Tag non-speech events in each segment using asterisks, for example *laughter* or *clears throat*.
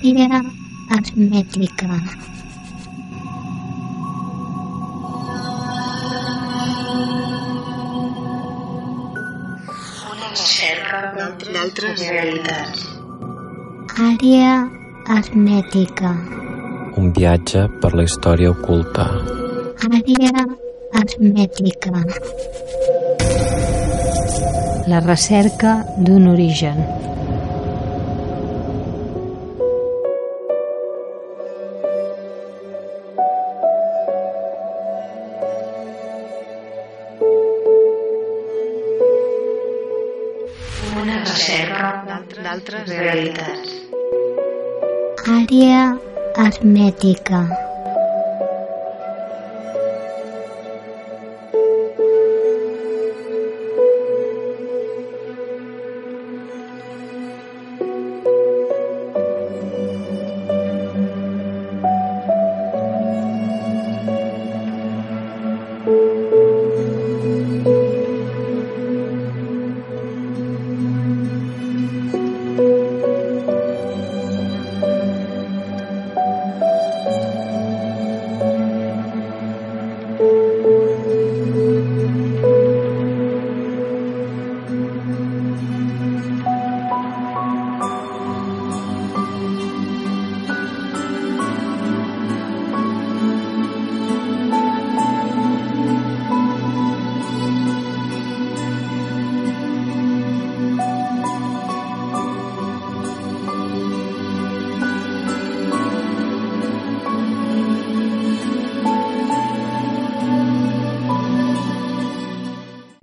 Àrea hermètica. Una recerca d'altres realitats. Àrea hermètica. Un viatge per la història oculta. Àrea hermètica. La recerca d'un origen. Àrea hermètica.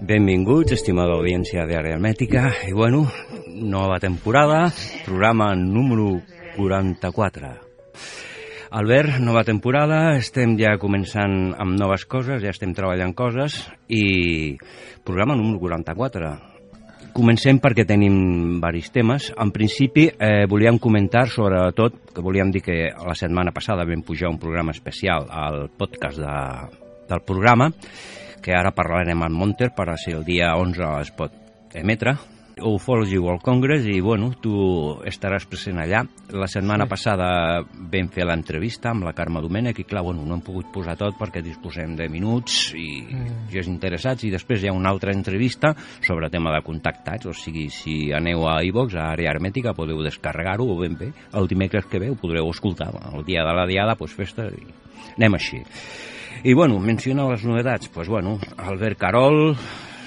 Benvinguts, estimada audiència d'Àrea Hermètica. I bueno, nova temporada, programa número 44. Albert, nova temporada, estem ja començant amb noves coses, ja estem treballant coses i programa número 44. Comencem perquè tenim varis temes. En principi, eh, volíem comentar sobretot, que volíem dir que la setmana passada vam pujar un programa especial al podcast de, del programa, que ara parlarem amb Monter per a si el dia 11 es pot emetre. Ufology World Congress i bueno, tu estaràs present allà. La setmana passada vam fer l'entrevista amb la Carme Domènech i clar, bueno, no hem pogut posar tot perquè disposem de minuts i mm. gens interessats i després hi ha una altra entrevista sobre tema de contactats, o sigui, si aneu a iVox, a Àrea Hermètica, podeu descarregar-ho o ben bé. El dimecres que ve ho podreu escoltar. El dia de la diada, doncs festa i anem així. I bueno, menciona les novetats, doncs pues, bueno, Albert Carol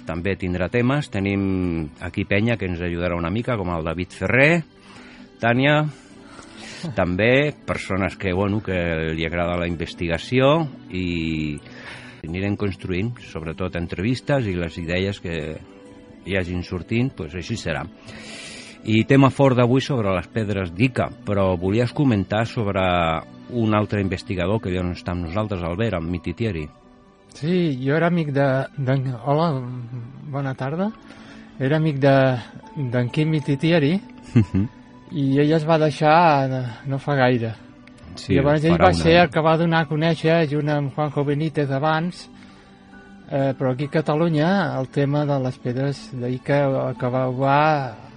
també tindrà temes, tenim aquí penya que ens ajudarà una mica, com el David Ferrer, Tània, també persones que, bueno, que li agrada la investigació i anirem construint, sobretot entrevistes i les idees que hi hagin sortint, doncs així serà. I tema fort d'avui sobre les pedres d'Ica, però volies comentar sobre un altre investigador que ja no està amb nosaltres, Albert, amb Mititieri. Sí, jo era amic de... de hola, bona tarda. Era amic d'en de, Quim Mititieri i ell es va deixar no fa gaire. Sí, I llavors ell va un ser el que va donar a conèixer, junt amb Juanjo Benítez abans, eh, però aquí a Catalunya el tema de les pedres d'Ica el que va, va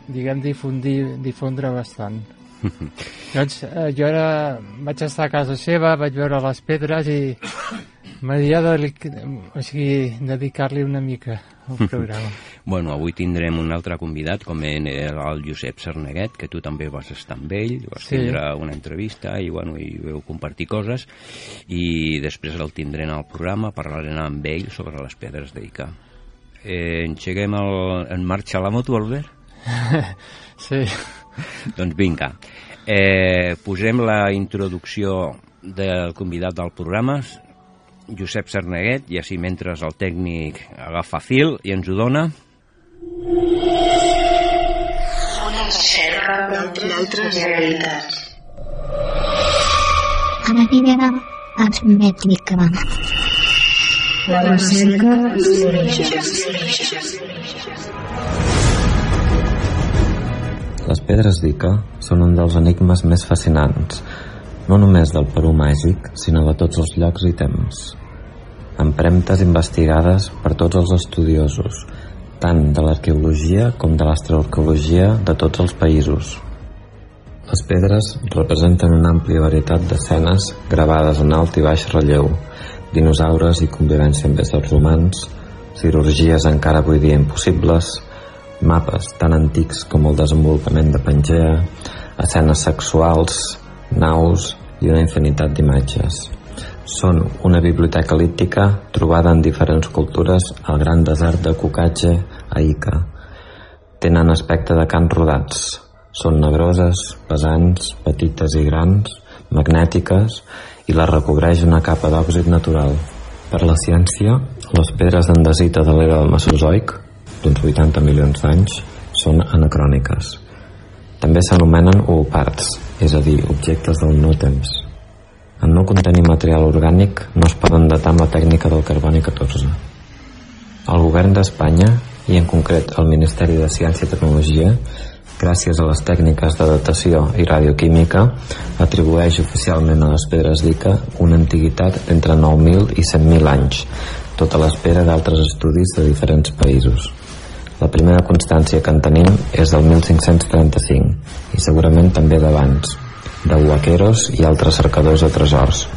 diguem, difundir, difondre bastant. *laughs* doncs eh, jo era, vaig estar a casa seva, vaig veure les pedres i m'havia de, o sigui, dedicar-li una mica al *laughs* programa. Bueno, avui tindrem un altre convidat, com en el Josep Sarneguet, que tu també vas estar amb ell, vas Sí. tindre una entrevista i, bueno, i veu compartir coses, i després el tindrem al programa, parlarem amb ell sobre les pedres d'Ica. Eh, engeguem el, en marxa la moto, Albert? *laughs* sí. Doncs vinga. Eh, posem la introducció del convidat del programa, Josep Sarneguet, i així mentre el tècnic agafa fil i ens ho dona. Una recerca d'altres realitats. Àrea hermètica. La recerca d'un Les pedres d'Ica són un dels enigmes més fascinants, no només del Perú màgic, sinó de tots els llocs i temps. Empremtes investigades per tots els estudiosos, tant de l'arqueologia com de l'astroarqueologia de tots els països. Les pedres representen una àmplia varietat d'escenes gravades en alt i baix relleu, dinosaures i convivència amb éssers humans, cirurgies encara avui dia impossibles, mapes tan antics com el desenvolupament de Pangea, escenes sexuals, naus i una infinitat d'imatges. Són una biblioteca líptica trobada en diferents cultures al gran desert de Kukatje a Ica. Tenen aspecte de cants rodats, són negroses, pesants, petites i grans, magnètiques i les recobreix una capa d'òxid natural. Per la ciència, les pedres d'andesita de l'era del Mesozoic, d'uns 80 milions d'anys, són anacròniques. També s'anomenen ooparts, és a dir, objectes del no temps. En no contenir material orgànic no es poden datar amb la tècnica del carboni 14. El govern d'Espanya, i en concret el Ministeri de Ciència i Tecnologia, gràcies a les tècniques de datació i radioquímica, atribueix oficialment a les pedres d'Ica una antiguitat d'entre 9.000 i 100.000 anys, tota l'espera d'altres estudis de diferents països. La primera constància que en tenim és del 1535 i segurament també d'abans, de huaqueros i altres cercadors de tresors.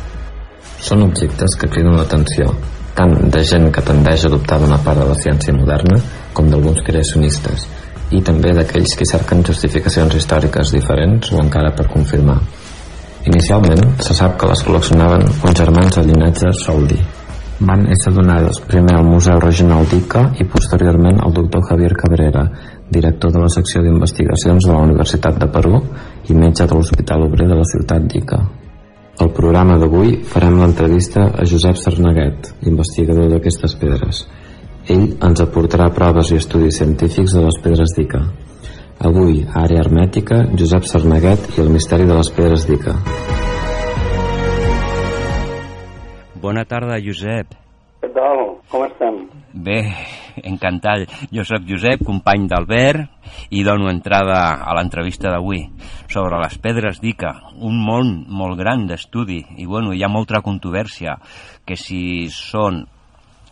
Són objectes que criden l'atenció, tant de gent que tendeix a adoptar d'una part de la ciència moderna com d'alguns creacionistes, i també d'aquells que cerquen justificacions històriques diferents o encara per confirmar. Inicialment, se sap que les col·leccionaven uns germans de llinatge Soldi. Van ésser donades primer al Museu Regional d'Ica i posteriorment al doctor Javier Cabrera, director de la secció d'investigacions de la Universitat de Perú i metge de l'Hospital Obrer de la ciutat d'Ica. Al programa d'avui farem l'entrevista a Josep Sarnaguet, investigador d'aquestes pedres, ell ens aportarà proves i estudis científics de les pedres d'Ica. Avui, a Àrea Hermètica, Josep Sarnaguet i el misteri de les pedres d'Ica. Bona tarda, Josep. Què tal? Com estem? Bé, encantat. Jo sóc Josep, company d'Albert, i dono entrada a l'entrevista d'avui sobre les pedres d'Ica, un món molt gran d'estudi, i bueno, hi ha molta controvèrsia, que si són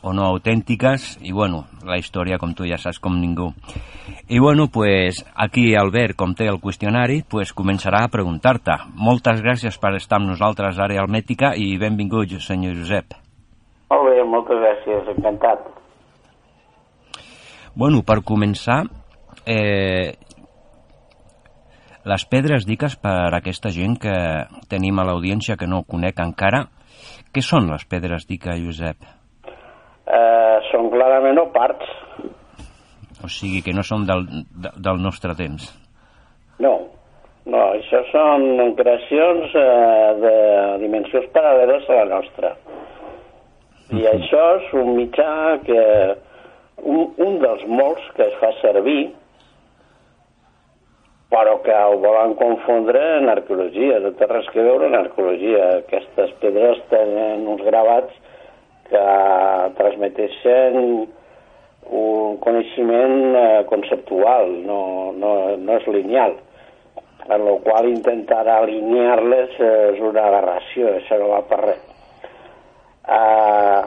o no autèntiques i bueno, la història com tu ja saps com ningú. I bueno, pues aquí Albert, com té el qüestionari, pues començarà a preguntar-te. Moltes gràcies per estar amb nosaltres a Àrea i benvingut, senyor Josep. Molt bé, moltes gràcies, encantat. Bueno, per començar, eh, les pedres diques per a aquesta gent que tenim a l'audiència que no conec encara, què són les pedres dica, Josep? Eh, són clarament oparts. O sigui que no són del, del nostre temps. No, no, això són creacions eh, de dimensions paral·leles a la nostra. I uh -huh. això és un mitjà que... Un, un dels molts que es fa servir però que ho volen confondre en arqueologia, no té res que veure en arqueologia. Aquestes pedres tenen uns gravats que transmeteixen un coneixement eh, conceptual, no, no, no és lineal, en la qual intentar alinear-les és una aberració, això no va per res. Uh,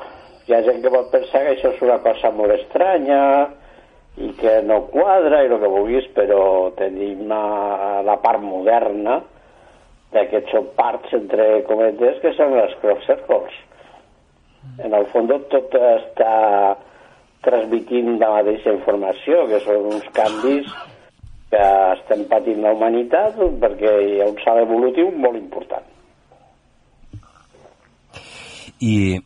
hi ha gent que pot pensar que això és una cosa molt estranya i que no quadra i el que vulguis, però tenim uh, la part moderna d'aquests parts, entre cometes, que són les cross circles en el fons tot està transmitint la mateixa informació, que són uns canvis que estem patint la humanitat perquè hi ha un salt evolutiu molt important. I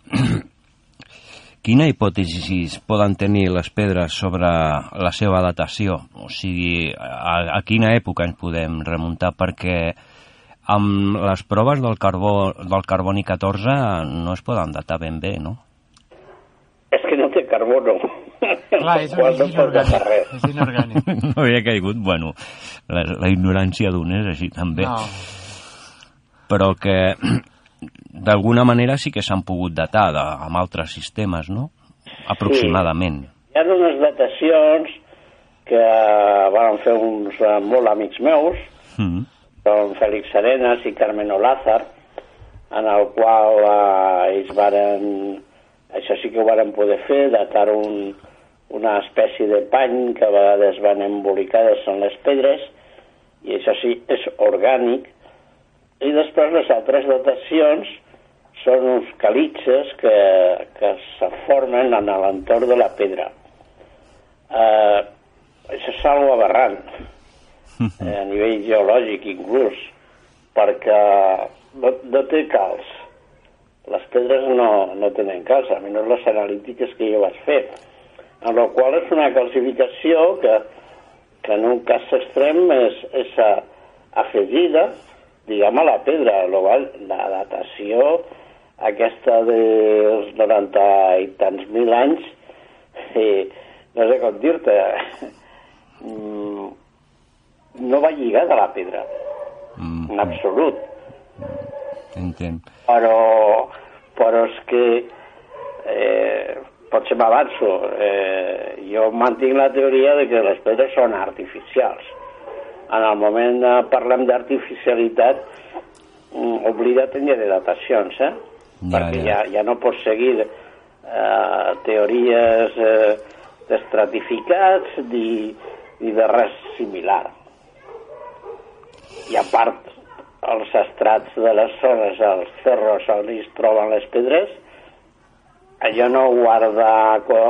*clears throat* quina hipòtesi poden tenir les pedres sobre la seva datació? O sigui, a, a quina època ens podem remuntar? Perquè amb les proves del, carbó, del carboni 14 no es poden datar ben bé, no? És que no té carbono. Clar, és, és, és inorgànic. És *laughs* inorgànic. No havia caigut, bueno, la, la ignorància d'un és així també. No. Però que *clears throat* d'alguna manera sí que s'han pogut datar de, amb altres sistemes, no? Aproximadament. Sí. Hi ha unes datacions que van fer uns uh, molt amics meus, mm són Fèlix Arenas i Carmen Olázar, en el qual eh, ells varen, això sí que ho varen poder fer, datar un, una espècie de pany que a vegades van embolicades en les pedres i això sí, és orgànic, i després les altres datacions són uns calitxes que, que se formen en l'entorn de la pedra. Eh, això és algo aberrant, eh, a nivell geològic inclús, perquè no, no té calç. Les pedres no, no tenen calç, almenys les analítiques que jo vaig fer. En la qual és una calcificació que, que en un cas extrem és, és a, afegida, diguem, a la pedra. Qual, la datació aquesta dels 90 i tants mil anys, eh, no sé com dir-te, *laughs* mm, no va lligada a la pedra, Mm, en absolut. entenc. Però, però és que eh, potser m'avanço. Eh, jo mantinc la teoria de que les pedres són artificials. En el moment que parlem d'artificialitat, mm, oblida't de datacions, eh? Ja, Perquè ja. ja, ja no pots seguir eh, teories eh, d'estratificats ni, ni de res similar. I a part, els estrats de les zones, els cerros on es troben les pedres, allò no guarda co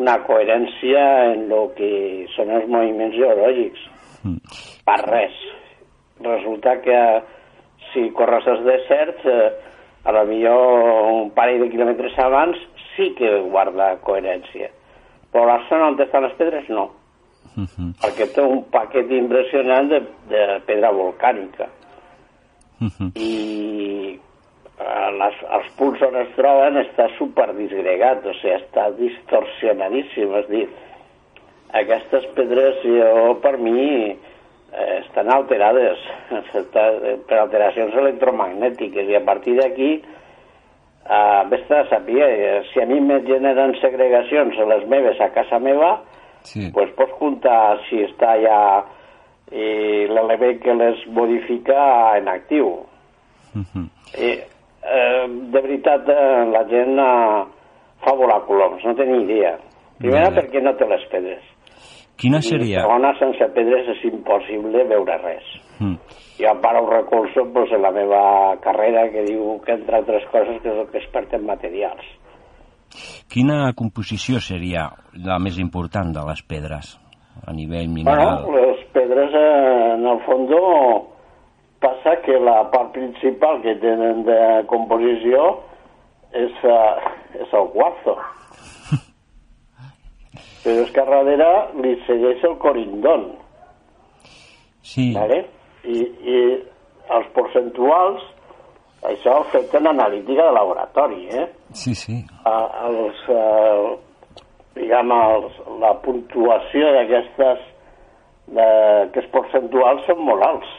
una coherència en el que són els moviments geològics. Mm. Per res. Resulta que si corres els deserts, eh, a la millor un parell de quilòmetres abans sí que guarda coherència. Però la zona on estan les pedres no Mhm, perquè té un paquet impressionant de, de pedra volcànica. Mhm. i eh, les, els punts on es troben està super disgregat, o sigui, està distorsionadíssim, és dir, aquestes pedres jo, per mi, eh, estan alterades. *laughs* Està, per alteracions electromagnètiques. I a partir d'aquí eh, vés a saber, eh, si a mi me generen segregacions a les meves a casa meva, Sí. pues pots comptar si està ja eh, l'element que les modifica en actiu. Mhm. Eh, eh, de veritat, eh, la gent eh, fa volar coloms, no té ni idea. Primera, ja. perquè no té les pedres. Quina I seria... segona, sense pedres és impossible veure res. Mm. Jo para ho recolzo pues, en la meva carrera, que diu que, entre altres coses, que soc expert en materials. Quina composició seria la més important de les pedres a nivell Bueno, mineral? les pedres, eh, en el fons, passa que la part principal que tenen de composició és, eh, és el quarzo. *laughs* Però és que a darrere li segueix el corindon, sí, ¿vale? I, i els percentuals, això fet en analítica de laboratori, eh? Sí, sí. a- els, eh, diguem, els, la puntuació d'aquestes de- aquests percentuals són molt alts.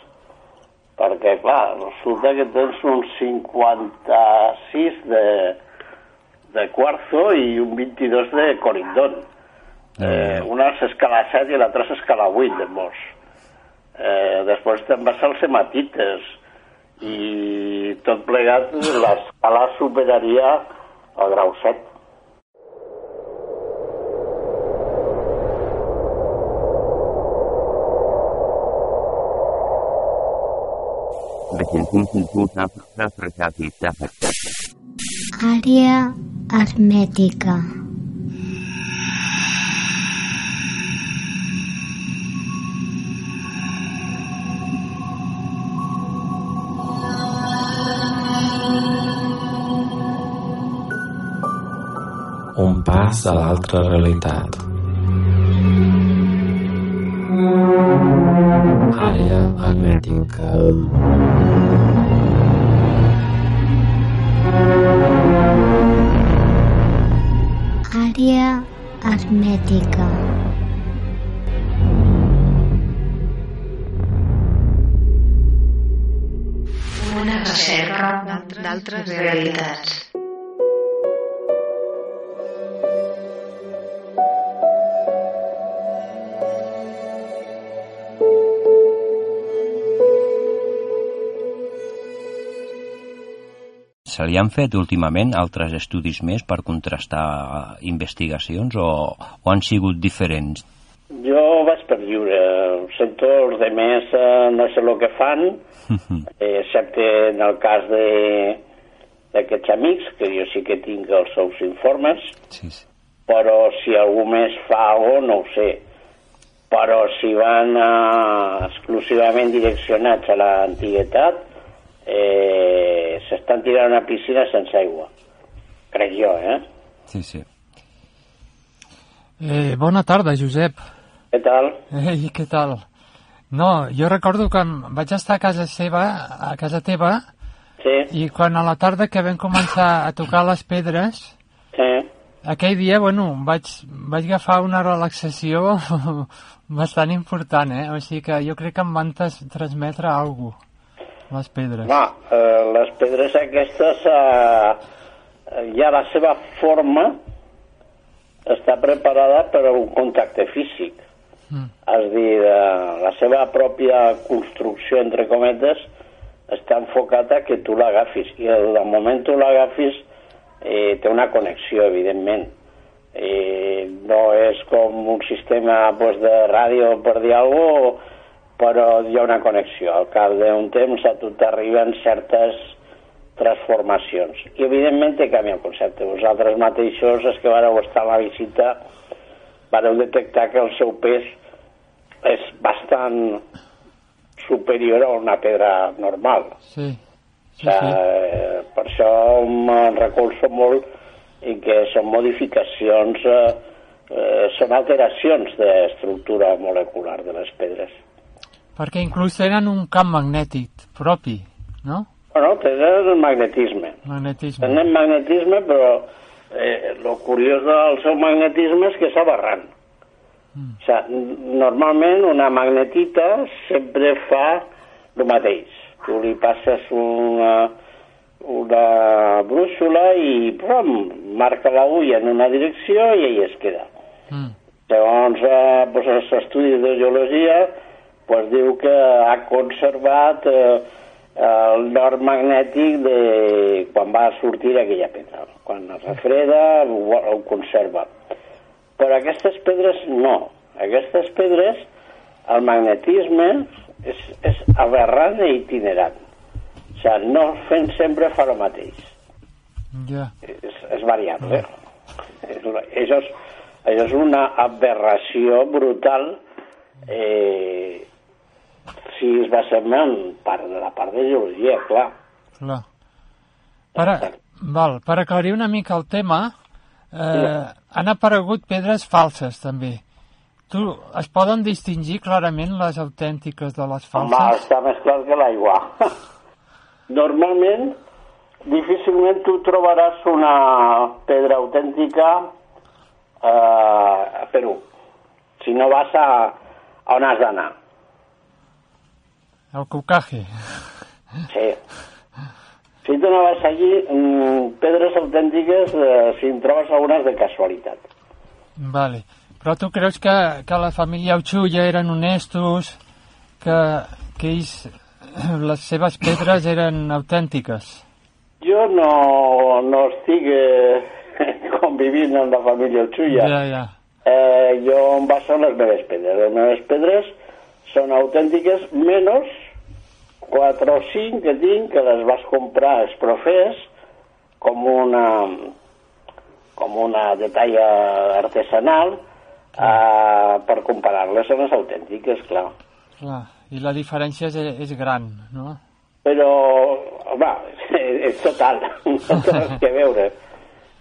Perquè clar, resulta que tens un 56 de, de quarzo i un 22 de corindon. Eh, una és escala 7 i l'altra és escala 8 de mos eh, després te'n vas als hematites i tot plegat l'escala superaria el grau 7 Àrea hermètica. A l'altra realitat. Àrea hermètica. Àrea hermètica. Una recerca d'altres realitats. Se li han fet últimament altres estudis més per contrastar investigacions o, o han sigut diferents? Jo vaig per lliure, els de més no sé el que fan, *laughs* excepte en el cas de d'aquests amics, que jo sí que tinc els seus informes, Sí, sí. però si algú més fa alguna no ho sé. Però si van eh, exclusivament direccionats a l'antiguitat, eh, s'estan tirant a una piscina sense aigua. Crec jo, eh? Sí, sí. Eh, bona tarda, Josep. Què tal? Ei, què tal? No, jo recordo que em vaig estar a casa seva, a casa teva, Sí, i quan a la tarda que vam començar a tocar les pedres, sí. aquell dia, bueno, vaig, vaig agafar una relaxació *laughs* bastant important, eh? O sigui que jo crec que em van transmetre alguna cosa, les pedres. Home, eh, les pedres aquestes, eh, ja la seva forma està preparada per a un contacte físic. Mm. És a dir, eh, la seva pròpia construcció, entre cometes, està enfocat a que tu l'agafis. I el moment tu l'agafis eh, té una connexió, evidentment. Eh, no és com un sistema pues, de ràdio, per dir alguna cosa, però hi ha una connexió. Al cap d'un temps a tu t'arriben certes transformacions. I evidentment té canvia el concepte. Vosaltres mateixos, els que vareu estar a la visita, vareu detectar que el seu pes és bastant superior a una pedra normal. Sí, Sí, o sigui, sí. Per això me'n recolzo molt i que són modificacions, eh, eh, són alteracions d'estructura molecular de les pedres. Perquè inclús tenen un camp magnètic propi, no? Bueno, tenen el magnetisme. Magnetisme. Tenen magnetisme, però eh, lo curiós del seu magnetisme és que és aberrant. Mm. O sigui, normalment una magnetita sempre fa el mateix. Tu li passes una, una brúixola i prom, marca l'agulla en una direcció i ahí es queda. Mm. Segons eh, pues, els estudis de geologia, pues, diu que ha conservat eh, el nord magnètic de quan va sortir aquella pedra. Quan es refreda, ho, ho conserva. Però aquestes pedres no. Aquestes pedres, el magnetisme és, és aberrant i itinerant. O sigui, no fent sempre fa el mateix Ja. és, és variable. És, això, és, això és una aberració brutal eh, si es basem en part de la part de geologia, clar. Clar. Per, a- val, per aclarir una mica el tema, eh, han aparegut pedres falses, també. Tu, es poden distingir clarament les autèntiques de les Home, falses? està més clar que l'aigua. *laughs* Normalment, difícilment tu trobaràs una pedra autèntica eh, a Perú. Si no vas a, a on has d'anar. El cucaje. Sí. Si tu no vas allí, mm, pedres autèntiques, eh, si en trobes algunes de casualitat. Vale. Però tu creus que, que la família Uchulla eren honestos, que, que ells, *clears throat* les seves pedres eren autèntiques? Jo no, no estic eh, *laughs* convivint amb la família Uchulla. Ja, ja. Eh, jo em baso en les meves pedres. Les meves pedres són autèntiques, menys 4 o 5 que tinc, que les vas comprar als profers com una com una detall artesanal eh, per comparar-les amb les autèntiques, clar. Clar. I la diferència és, és gran, no? Però, home, *laughs* és total, *laughs* no té res *laughs* que veure.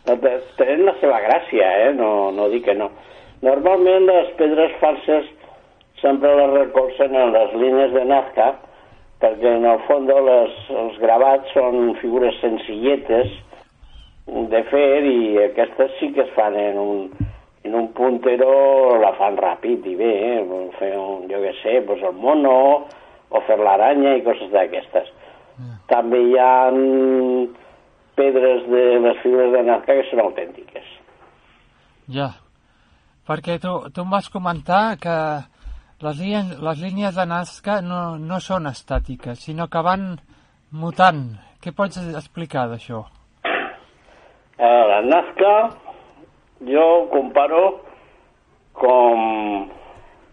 No Tenen la seva gràcia, eh? No, no dic que no. Normalment les pedres falses sempre les recolzen en les línies de Nazca, perquè en el fons les, els gravats són figures senzilletes de fer i aquestes sí que es fan en un, en un puntero, la fan ràpid i bé, eh? fer un, jo què sé, pues el mono o fer l'aranya i coses d'aquestes. També hi ha mm, pedres de les figures de Nazca que són autèntiques. Ja. Perquè tu, tu em vas comentar que les línies, les línies de Nazca no, no són estàtiques, sinó que van mutant. Què pots explicar d'això? Eh, la Nazca jo comparo com,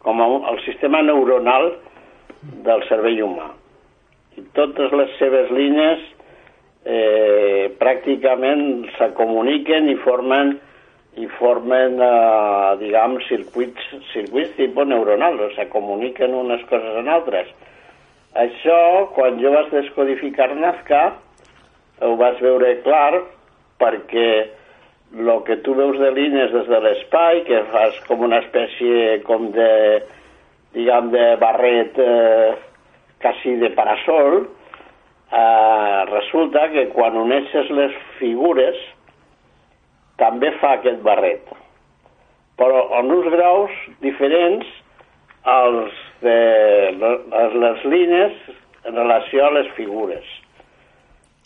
com el sistema neuronal del cervell humà. I totes les seves línies eh, pràcticament se comuniquen i formen i formen, eh, diguem, circuits, circuits tipus neuronals, o se comuniquen unes coses en altres. Això, quan jo vaig descodificar Nazca, ho vaig veure clar perquè el que tu veus de línies des de l'espai, que fas com una espècie com de, diguem, de barret eh, quasi de parasol, eh, resulta que quan uneixes les figures també fa aquest barret. Però en uns graus diferents als de les, les línies en relació a les figures.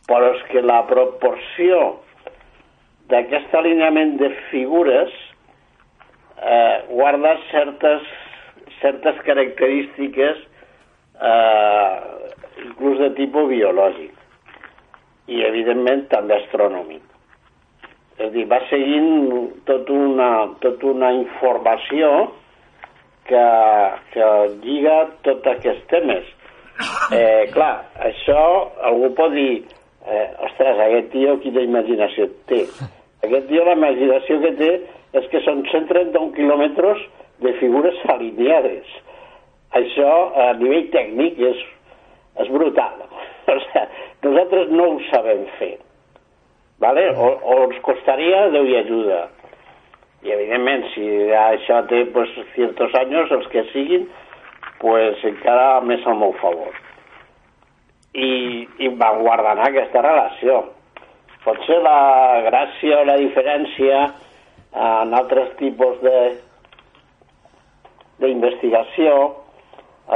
Però és que la proporció d'aquest alineament de figures eh, guarda certes, certes característiques eh, inclús de tipus biològic i evidentment també astronòmic. És a dir, va seguint tot una, tot una informació que, que lliga tots aquests temes. Eh, clar, això algú pot dir eh, ostres, aquest tio quina imaginació té. Aquest tio la imaginació que té és que són 131 quilòmetres de figures alineades. Això, a nivell tècnic, és, és brutal. *laughs* O sigui, nosaltres no ho sabem fer. ¿Vale? O, o ens costaria Déu i ajuda. I evidentment, si això té pues, ciertos anys, els que siguin, pues encara més al meu favor. I, i van guardant aquesta relació. Potser la gràcia o la diferència en altres tipus de d'investigació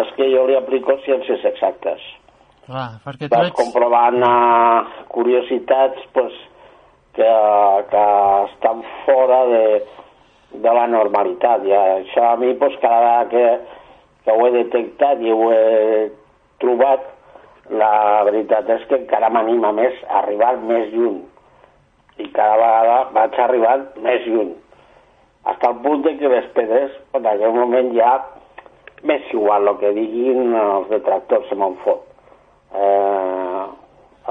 és que jo li aplico ciències exactes. Clar, perquè tu Vas ets... comprovant uh, curiositats pues, que, que estan fora de, de la normalitat. I això a mi, pues, cada vegada que, que ho he detectat i ho he trobat, la veritat és que encara m'anima més a arribar més lluny. I cada vegada vaig arribant més lluny. Fins al punt de que les pedres, en aquell moment ja m'és igual el que diguin els detractors, se me'n fot. Eh,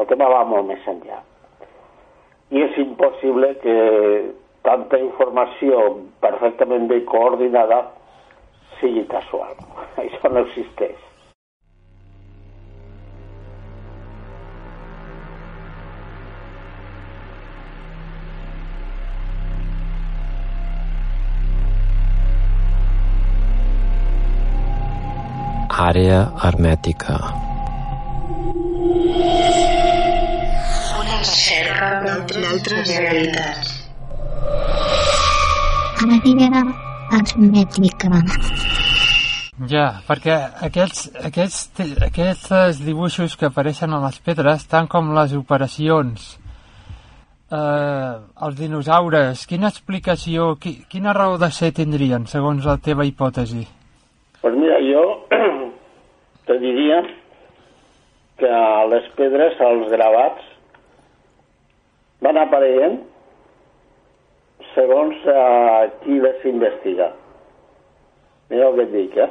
el tema va molt més enllà i és impossible que tanta informació perfectament ben coordinada sigui casual. *laughs* Això no existeix. Àrea hermètica. D'altres realitats. Àrea hermètica. Ja, perquè aquests, aquests, aquests dibuixos que apareixen a les pedres, tant com les operacions, eh, els dinosaures, quina explicació, qui, quina raó de ser tindrien, segons la teva hipòtesi? Pues mira, jo *clears throat* te diria que les pedres, els gravats, van apareixent segons eh, qui les investiga. Mira el que et dic, eh?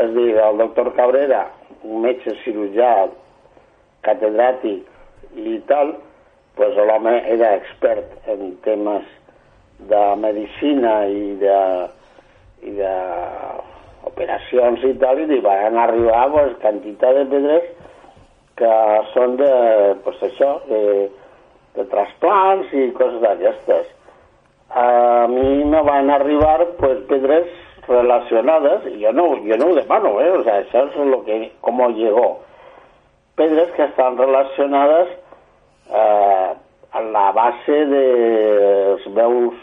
És dir, el doctor Cabrera, un metge cirurgià, catedràtic i tal, pues l'home era expert en temes de medicina i de, i de operacions i tal, i li van arribar pues, quantitat de pedres que són de, pues, això, de, de trasplants i coses d'aquestes. A mi me van arribar pues, pedres relacionades, y yo no, yo no ho demano, ¿eh? o sea, eso es lo que, como llegó. Pedres que estan relacionades eh, a la base de els meus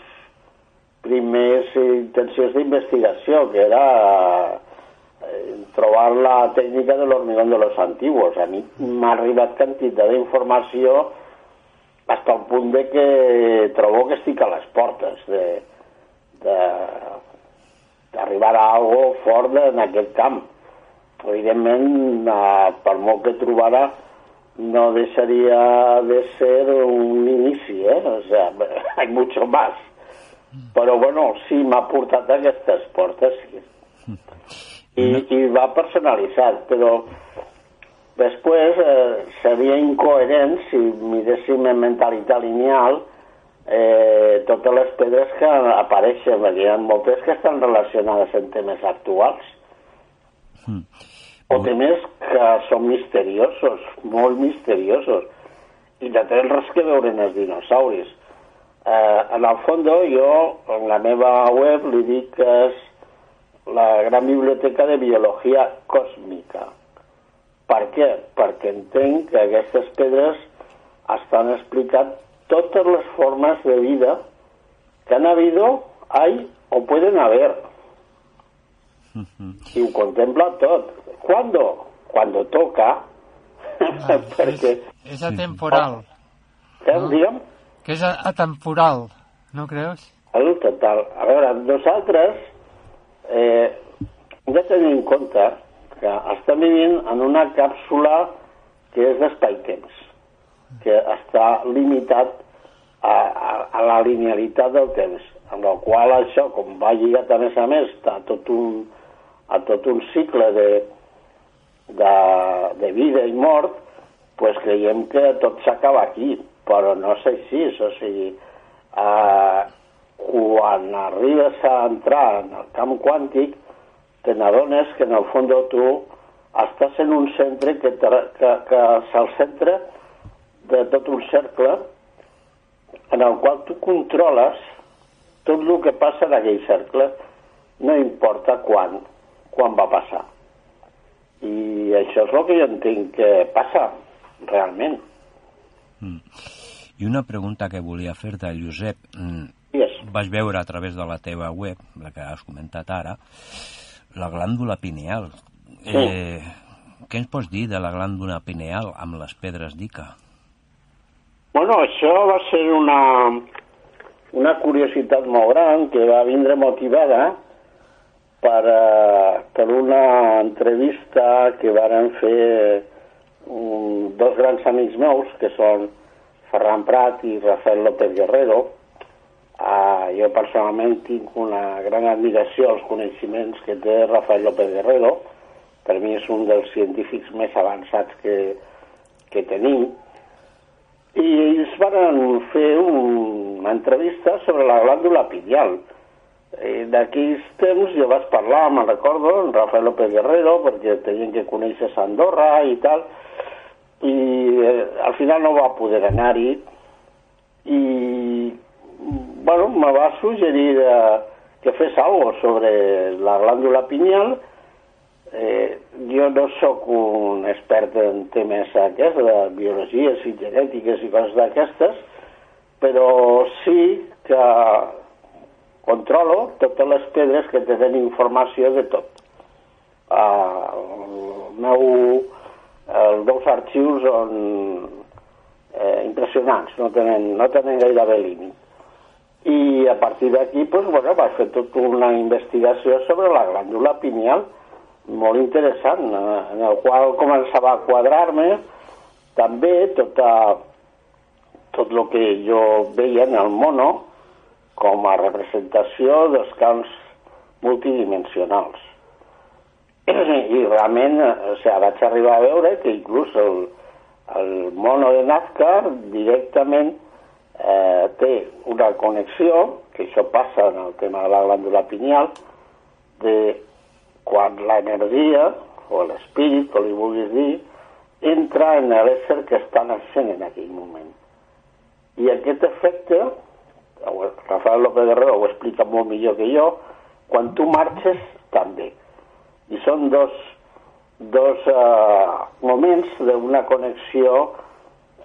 primers intencions d'investigació, que era eh, trobar la tècnica de l'hormigón de los antiguos. A mi m'ha arribat quantitat d'informació fins al punt de que trobo que estic a les portes de, de, d'arribar a algo fort en aquest camp. Evidentment, eh, per molt que trobara, no deixaria de ser un inici, eh? O sea, *laughs* hay mucho más. Però, bueno, sí, m'ha portat a aquestes portes, sí. I, i va personalitzat, però després eh, seria incoherent si miréssim en mentalitat lineal eh, totes les pedres que apareixen, perquè hi ha moltes que estan relacionades amb temes actuals. Mm. O temes que són misteriosos, molt misteriosos, i no tenen res que veure amb els dinosauris. Eh, en el fons, jo, en la meva web, li dic que és la gran biblioteca de biologia còsmica. Per què? Perquè entenc que aquestes pedres estan explicant totes les formes de vida que han habido, hay o pueden haber. I ho contempla tot. ¿Cuándo? Cuando toca. Ah, *laughs* perquè... és, és atemporal. Eh, digue'm? Que és a- atemporal, no creus? El total. A veure, nosaltres eh, hem de tenir en compte que estem vivint en una càpsula que és d'espai-temps, que està limitat a, a, a la linealitat del temps, amb la qual això, com va lligat a més a més a tot un, a tot un cicle de, de, de vida i mort, pues creiem que tot s'acaba aquí, però no és així, o sigui, eh, quan arribes a entrar en el camp quàntic, te n'adones que en el fons tu estàs en un centre que, te, que, que és el centre de tot un cercle en el qual tu controles tot el que passa en aquell cercle, no importa quan, quan va passar. I això és el que jo entenc que passa, realment. I una pregunta que volia fer-te, Josep. Mm, Yes. Vaig veure a través de la teva web, la que has comentat ara, la glàndula pineal. Eh, què ens pots dir de la glàndula pineal amb les pedres d'Ica? Bueno, això va ser una, una curiositat molt gran que va vindre motivada per, eh, per una entrevista que varen fer um, dos grans amics meus, que són Ferran Prat i Rafael López Guerrero. Uh, jo personalment tinc una gran admiració als coneixements que té Rafael López Guerrero. Per mi és un dels científics més avançats que, que tenim i ells van fer un, una entrevista sobre la glàndula pineal. Eh, D'aquells temps jo vaig parlar, me'n recordo, amb Rafael López Guerrero, perquè tenien que conèixer Andorra i tal, i eh, al final no va poder anar-hi, i bueno, me va suggerir eh, que fes algo sobre la glàndula pineal, Eh, jo no sóc un expert en temes aquests, de biologies i genètiques i coses d'aquestes, però sí que controlo totes les pedres que tenen informació de tot. El meu, els meus arxius són eh, impressionants, no tenen, no tenen gairebé límit. I a partir d'aquí, pues, bueno, vaig fer tota una investigació sobre la glàndula pineal, molt interessant, eh, en el qual començava a quadrar-me també tota, tot el que jo veia en el mono com a representació dels camps multidimensionals. *clears throat* I realment, eh, o sigui, vaig arribar a veure que inclús el, el mono de Nazca directament eh, té una connexió, que això passa en el tema de la glàndula pineal, de quan l'energia, o l'espírit, o li vulguis dir, entra en l'ésser que està naixent en aquell moment. I aquest efecte, Rafael López Guerrero ho explica molt millor que jo, quan tu marxes, també. I són dos, dos uh, moments d'una connexió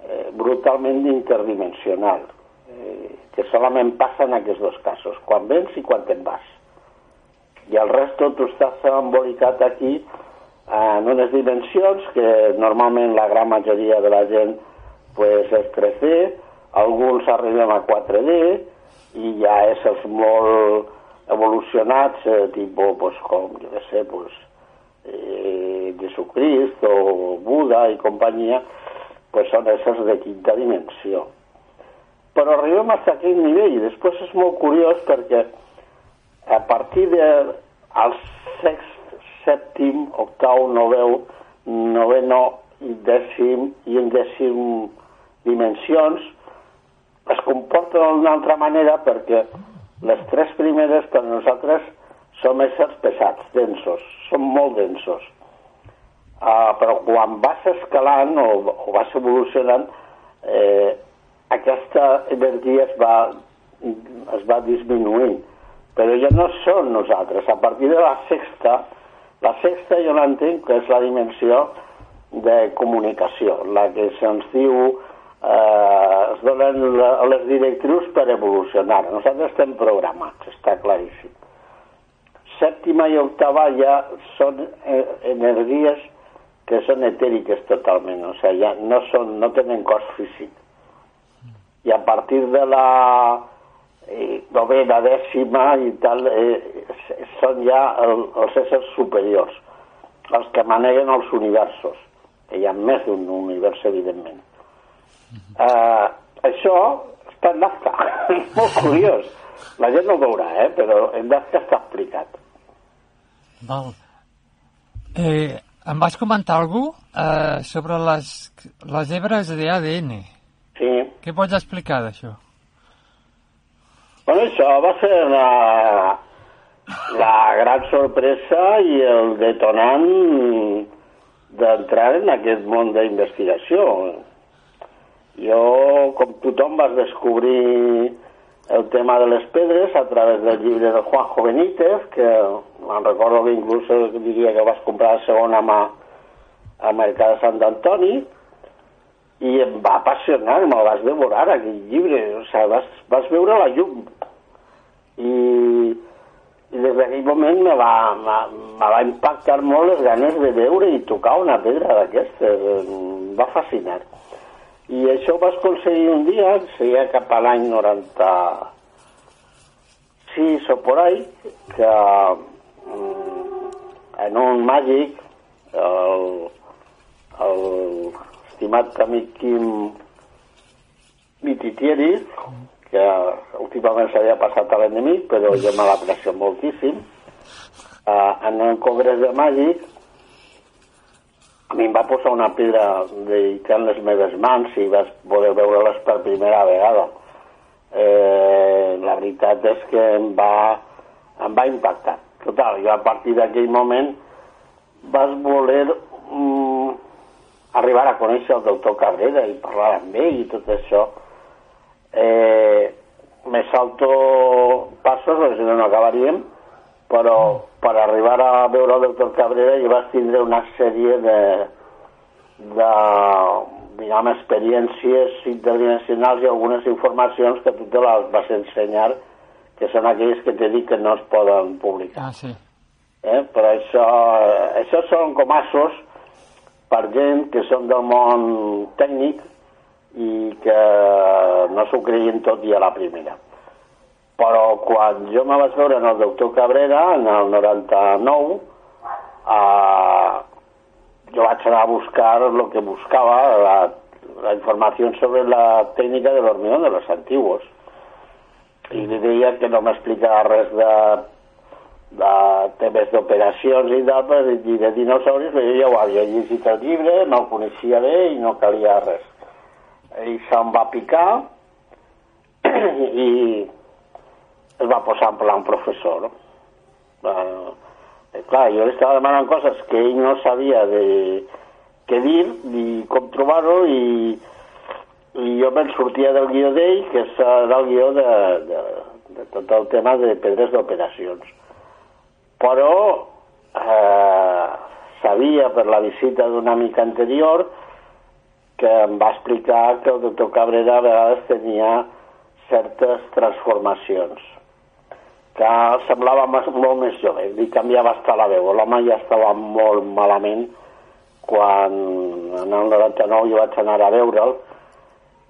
eh, brutalment interdimensional, eh, que solament passa en aquests dos casos, quan vens i quan te'n vas. I el resto tu estàs embolicat aquí en unes dimensions que normalment la gran majoria de la gent pues, és 3D, alguns arribem a 4D i ja és els molt evolucionats, eh, tipus, pues, com, jo què sé, pues, eh, Jesucrist o Buda i companyia, pues són éssers de quinta dimensió. Però arribem a aquell nivell i després és molt curiós perquè a partir de el sext, sèptim, octau, noveu, noveno i dècim i un dècim dimensions es comporten d'una altra manera perquè les tres primeres per nosaltres som éssers pesats, densos, són molt densos. Uh, però quan vas escalant o, o vas evolucionant, eh, aquesta energia es va, es va disminuint. Però ja no són nosaltres. A partir de la sexta, la sexta jo l'entenc que és la dimensió de comunicació, la que se'ns diu eh, es donen les directrius per evolucionar. Nosaltres estem programats, està claríssim. Sèptima i octava ja són eh, energies que són etèriques totalment, o sigui, ja no, són, no tenen cos físic. I a partir de la eh, novena, dècima i tal, eh, són ja el, els éssers superiors, els que maneguen els universos, que hi ha més d'un univers, evidentment. Uh, això està en Nazca, és molt curiós. La gent no ho veurà, eh? però en Nazca està explicat. Val. Eh, em vas comentar alguna cosa eh, sobre les, les hebres d'ADN. Sí. Què pots explicar d'això? Bueno, això va ser la, la gran sorpresa i el detonant d'entrar en aquest món d'investigació. Jo, com tothom, vas descobrir el tema de les pedres a través del llibre de Juanjo Benítez, que me'n recordo que inclús diria que vas comprar la segona mà al Mercat de Sant Antoni, i em va apassionar, me'l vas devorar, aquell llibre, o sigui, vas, vas veure la llum. I, i des d'aquell moment me va, me, me va impactar molt les ganes de veure i tocar una pedra d'aquestes, em va fascinar. I això ho vas aconseguir un dia, seria cap a l'any 96 o por ahí, que en un màgic, el, el estimat amic Quim Mititieri, que últimament s'havia passat a l'enemic, però jo me l'aprecio moltíssim, eh, en un congrés de màgic a mi em va posar una pedra de, en les meves mans i vas poder veure-les per primera vegada. Eh, la veritat és que em va, em va impactar. Total, jo a partir d'aquell moment vas voler mm, arribar a conèixer el doctor Cabrera i parlar amb ell i tot això. Eh, me salto passos, perquè no acabaríem, però per arribar a veure el doctor Cabrera i vas tindre una sèrie de, de diguem, experiències interdimensionals i algunes informacions que tu te les vas ensenyar que són aquelles que t'he dit que no es poden publicar. Ah, sí. Eh? Però això, això són comassos per gent que són del món tècnic i que no s'ho creien tot i a la primera però quan jo me vaig veure en el doctor Cabrera, en el 99, eh, jo vaig anar a buscar el que buscava, la, la informació sobre la tècnica de l'hormigó de los antiguos. I li deia que no m'explicava res de, de temes d'operacions i tal, i de dinosauris, però jo ja ho havia llegit el llibre, no el coneixia bé i no calia res. Ell se'm va picar *clears throat* i es va posar en plan professor. Eh, clar, jo li estava demanant coses que ell no sabia de què dir ni com trobar-ho i, i jo me'n sortia del guió d'ell, que és el guió de, de, de tot el tema de pedres d'operacions. Però eh, sabia per la visita d'un amic anterior que em va explicar que el doctor Cabrera a vegades tenia certes transformacions que semblava molt més jove, li canviava hasta la veu. L'home ja estava molt malament quan en el 99 jo vaig anar a veure'l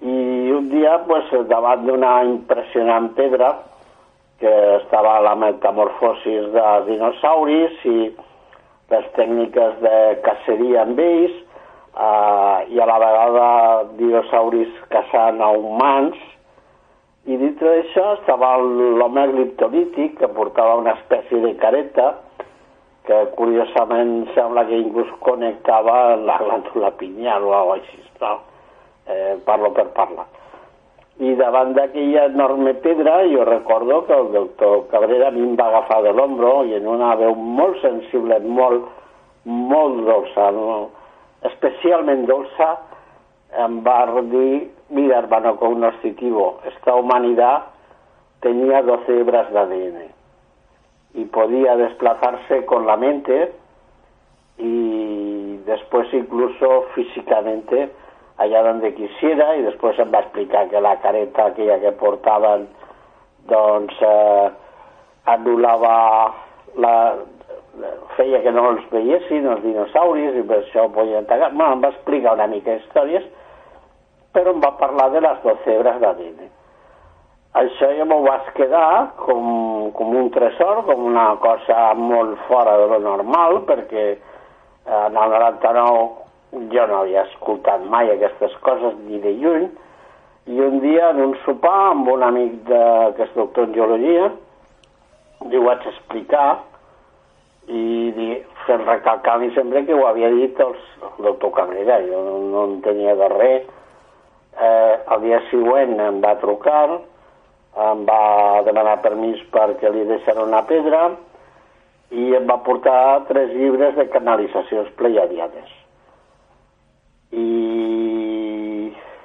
i un dia pues, davant d'una impressionant pedra que estava la metamorfosis de dinosauris i les tècniques de caceria amb ells eh, i a la vegada dinosauris caçant a humans i dintre d'això estava l'home gliptolític que portava una espècie de careta que curiosament sembla que inclús connectava la glàndula pineal o alguna així, no? Eh, parlo per parlar. I davant d'aquella enorme pedra jo recordo que el doctor Cabrera a mi em va agafar de l'ombro i en una veu molt sensible, molt, molt dolça, no? especialment dolça, em va dir, mira hermano cognoscitivo, esta humanidad tenía 12 hebras de ADN y podía desplazarse con la mente y después incluso físicamente allá donde quisiera y después em va explicar que la careta aquella que portaven doncs eh, anul·lava la, feia que no els veiessin els dinosauris i per això podien tagar bueno, em va explicar una mica històries però em va parlar de les 12 hebres d'ADN. Això ja m'ho vas quedar com, com un tresor, com una cosa molt fora de lo normal, perquè en el 99 jo no havia escoltat mai aquestes coses ni de lluny, i un dia en un sopar amb un amic de, que és doctor en geologia, li ho vaig explicar i di, fent recalcar sempre que ho havia dit els, el doctor Cabrera, jo no, no en tenia de res. Eh, el dia següent em va trucar, em va demanar permís perquè li deixara una pedra i em va portar tres llibres de canalitzacions pleiadianes. I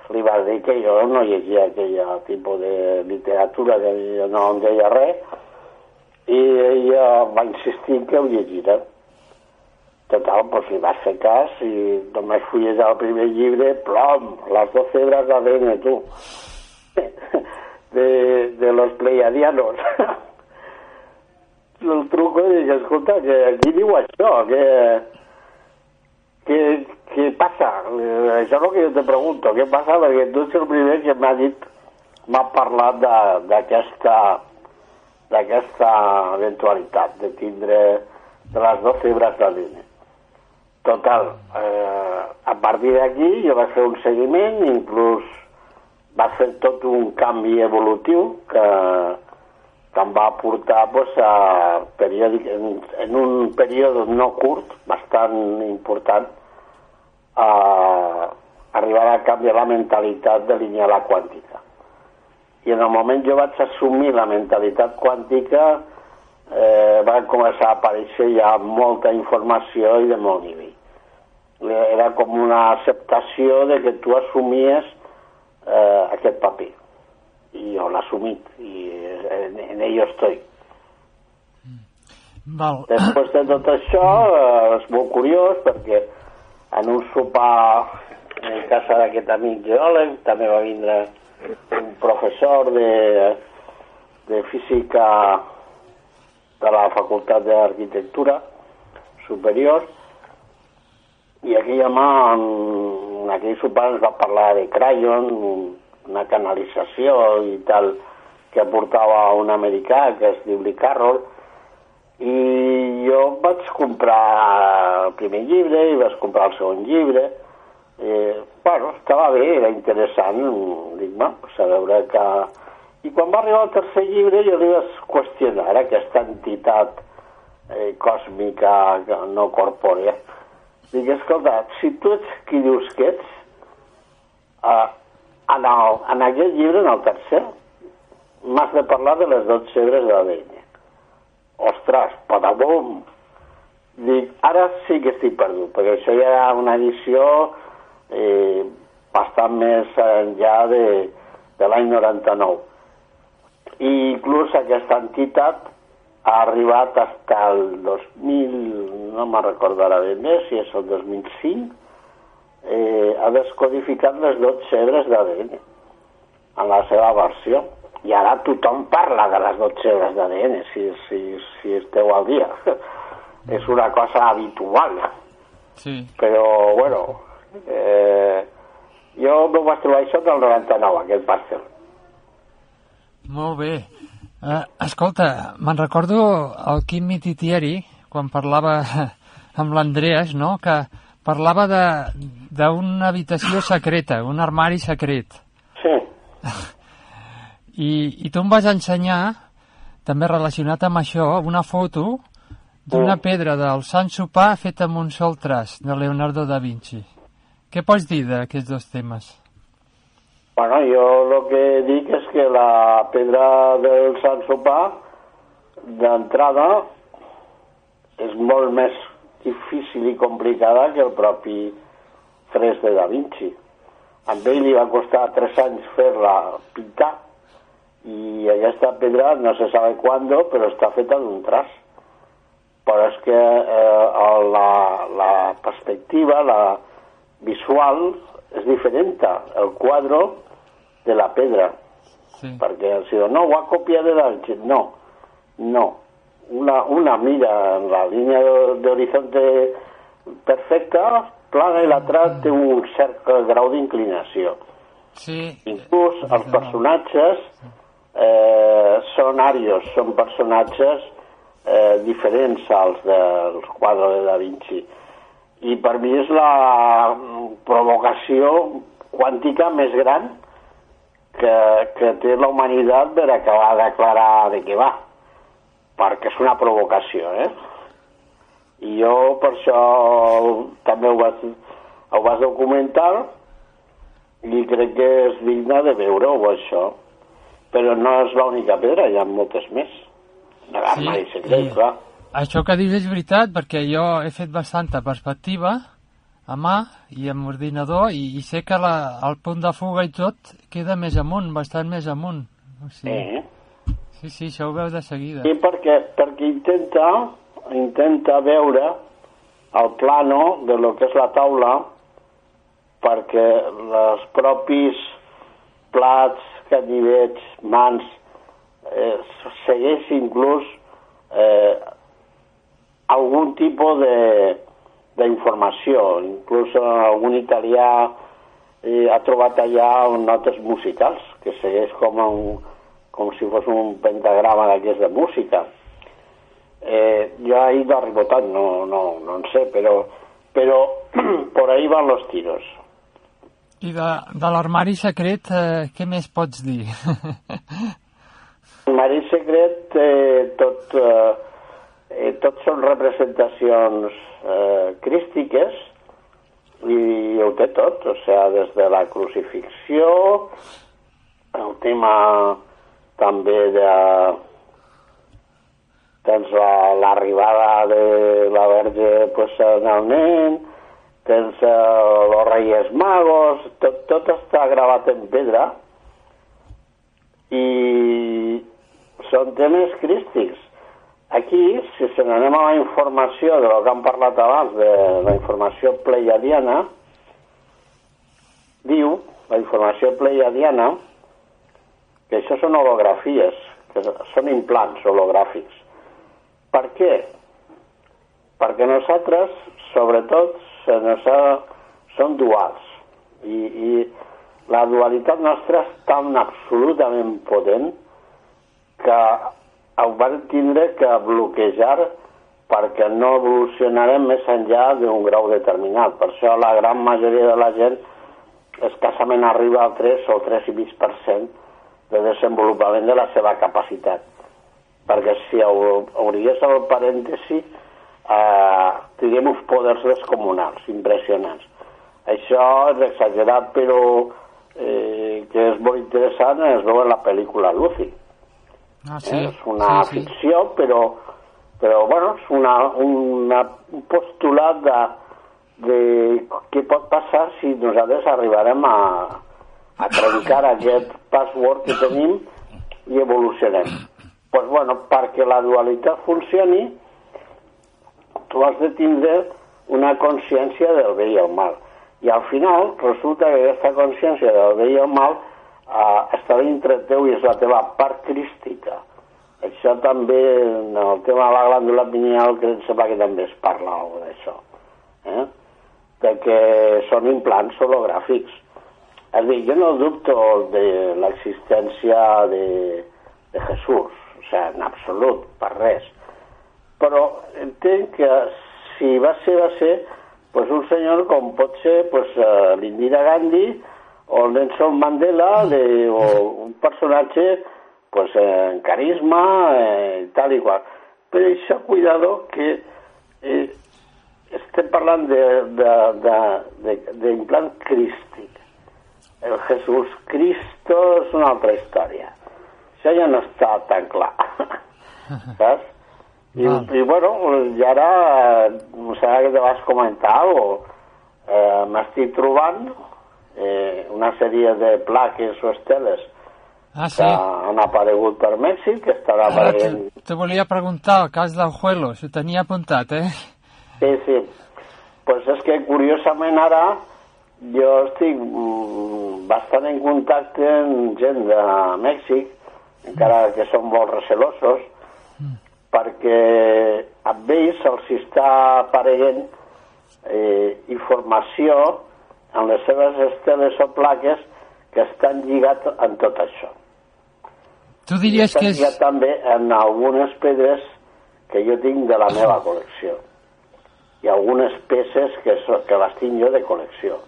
li va dir que jo no llegia aquell tipus de literatura, que jo no em deia res, i ella va insistir que ho llegirà. Total, doncs li va fer cas i només fui el primer llibre, plom, les 12 hebres d'ADN, tu. de, de los pleiadianos. el truco dic, escolta, que aquí diu això, que, que, que passa? Això és el que jo te pregunto, què passa? Perquè tu ets el primer que m'ha dit, m'ha parlat d'aquesta d'aquesta eventualitat de tindre de les 12 hebres d'ADN. Total, eh, a partir d'aquí jo vaig fer un seguiment, inclús va fer tot un canvi evolutiu que, que em va portar pues, a periòdic, en, en un període no curt, bastant important, a arribar a canviar la mentalitat de línia a la quàntica. I en el moment jo vaig assumir la mentalitat quàntica eh, va començar a aparèixer ja molta informació i de molt nivell. Era com una acceptació de que tu assumies eh, aquest paper i jo l'he assumit i en, en ello estoy Val. després de tot això eh, és molt curiós perquè en un sopar en casa d'aquest amic geòleg també va vindre un professor de, de física de la Facultat d'Arquitectura Superior i aquella mà en, en aquell sopar ens va parlar de Crayon, una canalització i tal que portava un americà que es diu Lee Carroll i jo vaig comprar el primer llibre i vaig comprar el segon llibre eh, bueno, estava bé, era interessant dic, no, pues a veure que i quan va arribar el tercer llibre jo li vaig qüestionar aquesta entitat eh, còsmica no corpòrea Dic, escolta, si tu ets qui dius que ets, uh, en, el, en aquest llibre, en el tercer, m'has de parlar de les 12 segres de l'ADN. Ostres, padabum! Dic, ara sí que estic perdut, perquè això ja era una edició eh, bastant més enllà de, de l'any 99. I inclús aquesta entitat ha arribat fins el 2000, no me'n recordarà bé, si és el 2005, eh, ha descodificat les 12 hebres d'ADN en la seva versió. I ara tothom parla de les 12 hebres d'ADN, si, si, si esteu al dia. *laughs* és una cosa habitual. Sí. Però, bueno, eh, jo no vaig trobar això del 99, aquest parcel. Molt bé. Uh, escolta, me'n recordo el Quim Mititieri, quan parlava *laughs* amb l'Andreas, no?, que parlava d'una habitació secreta, un armari secret. Sí. *laughs* I, I tu em vas ensenyar, també relacionat amb això, una foto d'una Mm. pedra del Sant Sopar feta amb un sol traç, de Leonardo da Vinci. Què pots dir d'aquests dos temes? Bueno, jo el que dic és que la pedra del Sant Sopar, d'entrada, és molt més difícil i complicada que el propi fresc de Da Vinci. A ell li va costar tres anys fer-la pintar i aquesta pedra no se sabe quando, però està feta d'un traç. Però és que eh, la, la perspectiva, la visual, és diferent. El quadre de la pedra. Sí. Perquè si no, ho ha copiat de la... No, no. Una, una mira en la línia d'horizonte perfecta, plana, i l'altra té un cert grau d'inclinació. Sí, Inclús els personatges eh, són àrios, són personatges eh, diferents als dels quadres de Da Vinci. I per mi és la mm, provocació quàntica més gran que, que té la humanitat per acabar d'aclarar de què va. Perquè és una provocació, eh? I jo per això també ho vaig, ho vaig documentar i crec que és digne de veure-ho, això. Però no és l'única pedra, hi ha moltes més. L'armari sí, secret, i- clar. Això que dius és veritat, perquè jo he fet bastanta perspectiva a mà i amb ordinador i, i sé que la, el punt de fuga i tot queda més amunt, bastant més amunt. O sigui, Eh? sí, sí, això ho veus de seguida. Sí, perquè, perquè intenta, intenta veure el plano de lo que és la taula perquè els propis plats, canivets, mans, eh, segueix inclús eh, algun tipus de d'informació. Inclús eh, algun italià eh, ha trobat allà notes musicals, que segueix com, un, com si fos un pentagrama d'aquests de música. Eh, jo ahí de rebotat no, no, no en sé, però, però *clears throat* por ahí van los tiros. I de, de l'armari secret, eh, què més pots dir? *laughs* Marit secret eh, tot, eh, eh, tot són representacions eh, crístiques i ho té tot, o sigui, des de la crucifixió, el tema també de tens la- l'arribada de la Verge pues, en el nen, tens eh, los Reyes Magos, tot, tot està gravat en pedra i són temes crístics. Aquí, si se n'anem a la informació de lo que han parlat abans, de la informació pleiadiana, diu, la informació pleiadiana, que això són holografies, que són implants hologràfics. Per què? Perquè nosaltres, sobretot, se ha, som duals. I, I la dualitat nostra és tan absolutament potent que ho van tindre que bloquejar perquè no evolucionarem més enllà d'un grau determinat. Per això la gran majoria de la gent escassament arriba al 3 o 3,5% de desenvolupament de la seva capacitat. Perquè si obríés el parèntesi, eh, tinguem uns poders descomunals, impressionants. Això és exagerat, però eh, que és molt interessant, es veu en la pel·lícula Lucy. Ah, Eh? És una sí, sí. ficció, però, però bueno, és una, una, un postulat de, de què pot passar si nosaltres arribarem a, a trencar aquest password que tenim i evolucionem. pues bueno, perquè la dualitat funcioni, tu has de tindre una consciència del bé i el mal. I al final resulta que aquesta consciència del bé i el mal eh, està dintre teu i és la teva part crística. Això també, en el tema de la glàndula pineal, que em sembla que també es parla alguna d'això. Eh? De que són implants hologràfics. És a dir, jo no dubto de l'existència de, de Jesús, o sigui, en absolut, per res. Però entenc que si va ser, va ser pues, un senyor com pot ser pues, uh, l'Indira Gandhi o el Nelson Mandela de, o un personatge pues, en carisma eh, tal i qual. Per això, cuidado, que eh, estem parlant d'implant crístic. El Jesús Cristo és una altra història. Això ja no està tan clar, *laughs* saps? I, i bueno, i ara, no sé que te vas comentar o eh, m'estic trobant eh, una sèrie de plaques o esteles Ah, sí? que han aparegut per Mèxic, que estarà Ara apareixent... te, te volia preguntar el cas del Juelos, ho tenia apuntat, eh? Sí, sí. Pues és que curiosament ara jo estic mm, bastant en contacte amb gent de Mèxic, encara que són molt recelosos, perquè amb ells se'ls està apareguent eh, informació en les seves esteles o plaques que estan lligats en tot això. Tu diries Estan que és... lligat també en algunes pedres que jo tinc de la meva col·lecció i algunes peces que, so, que les tinc jo de col·lecció.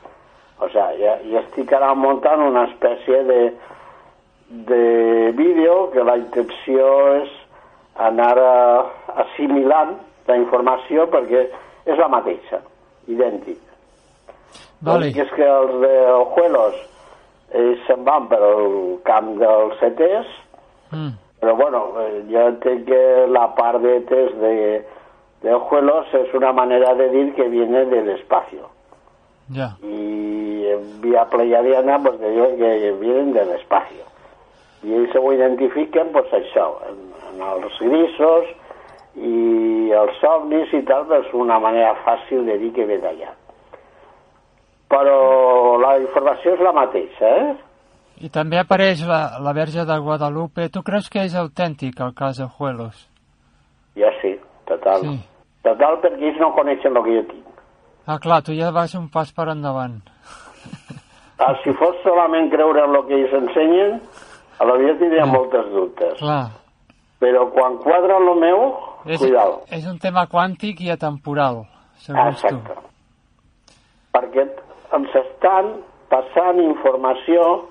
O sigui, ja, ja estic ara muntant una espècie de, de vídeo que la intenció és anar assimilant la informació perquè és la mateixa, idèntic. Vale. L'únic és que els de Ojuelos ells se'n van per el camp dels CETES, Mm. però bueno, eh, jo entenc que la part de test de, de Ojuelos es una manera de dir que viene del espacio. Ja. Y en vía pleiadiana pues te diuen que vienen del espacio. I ells ho identifiquen pues això, en els grisos i els ovnis i tal, és una manera fàcil de dir que ve d'allà. Però la informació és la mateixa, eh? I també apareix la, la Verge de Guadalupe. Tu creus que és autèntic el cas de Juelos? Ja sí, total. Sí. Total, perquè ells no coneixen el que jo tinc. Ah, clar, tu ja vas un pas per endavant. Ah, si fos solament creure en el que ells ensenyen, a la vida tindria moltes dubtes. Clar. Però quan quadra el meu, És, cuidado. és un tema quàntic i atemporal, segons Exacte. Perquè ens estan passant informació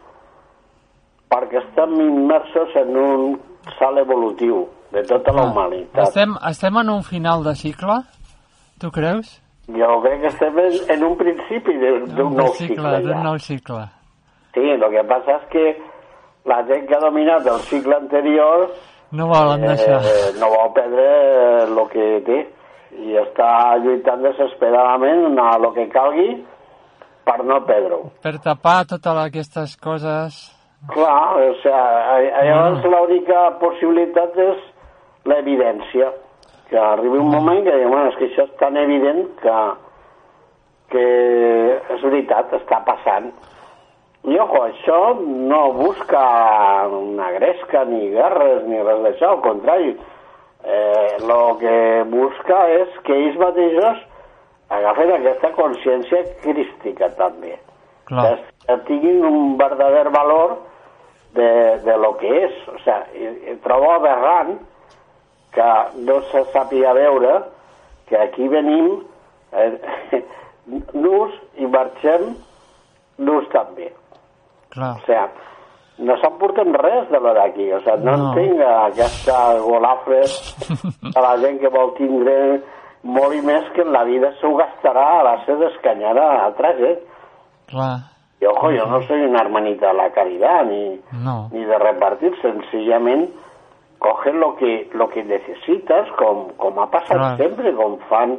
perquè estem immersos en un salt evolutiu de tota la tu. humanitat. Estem, estem en un final de cicle? Tu creus? Jo crec que estem en, en un principi de- d'un Un nou cicle, cicle d'un ja. nou cicle. Sí, el que passa és que la gent que ha dominat el cicle anterior No volen deixar. eh, no vol perdre el que té i està lluitant desesperadament a el que calgui per no perdre-ho. Per tapar totes aquestes coses... Clar, o sigui, llavors l'única possibilitat és l'evidència. Que arribi un moment que diuen, bueno, és que això és tan evident que, que és veritat, està passant. I, ojo, això no busca una gresca, ni guerres, ni res d'això, al contrari. Eh, lo que busca és que ells mateixos agafen aquesta consciència crística, també Clar. que tinguin un verdader valor de, de lo que és. O sigui, trobo aberrant que no se sàpiga veure que aquí venim eh, *laughs* nus i marxem nus també. Clar. O sigui, no s'emporten res de lo d'aquí. O sigui, no, No. entenc aquesta golafre *laughs* de la gent que vol tindre molt i més que en la vida s'ho gastarà a base d'escanyar a altres, eh? Clar. Y ojo, yo no soy una hermanita de la caridad ni, No. ni de repartir, sencillamente coger lo que lo que necesitas, com, com ha passat Clar. sempre, com fan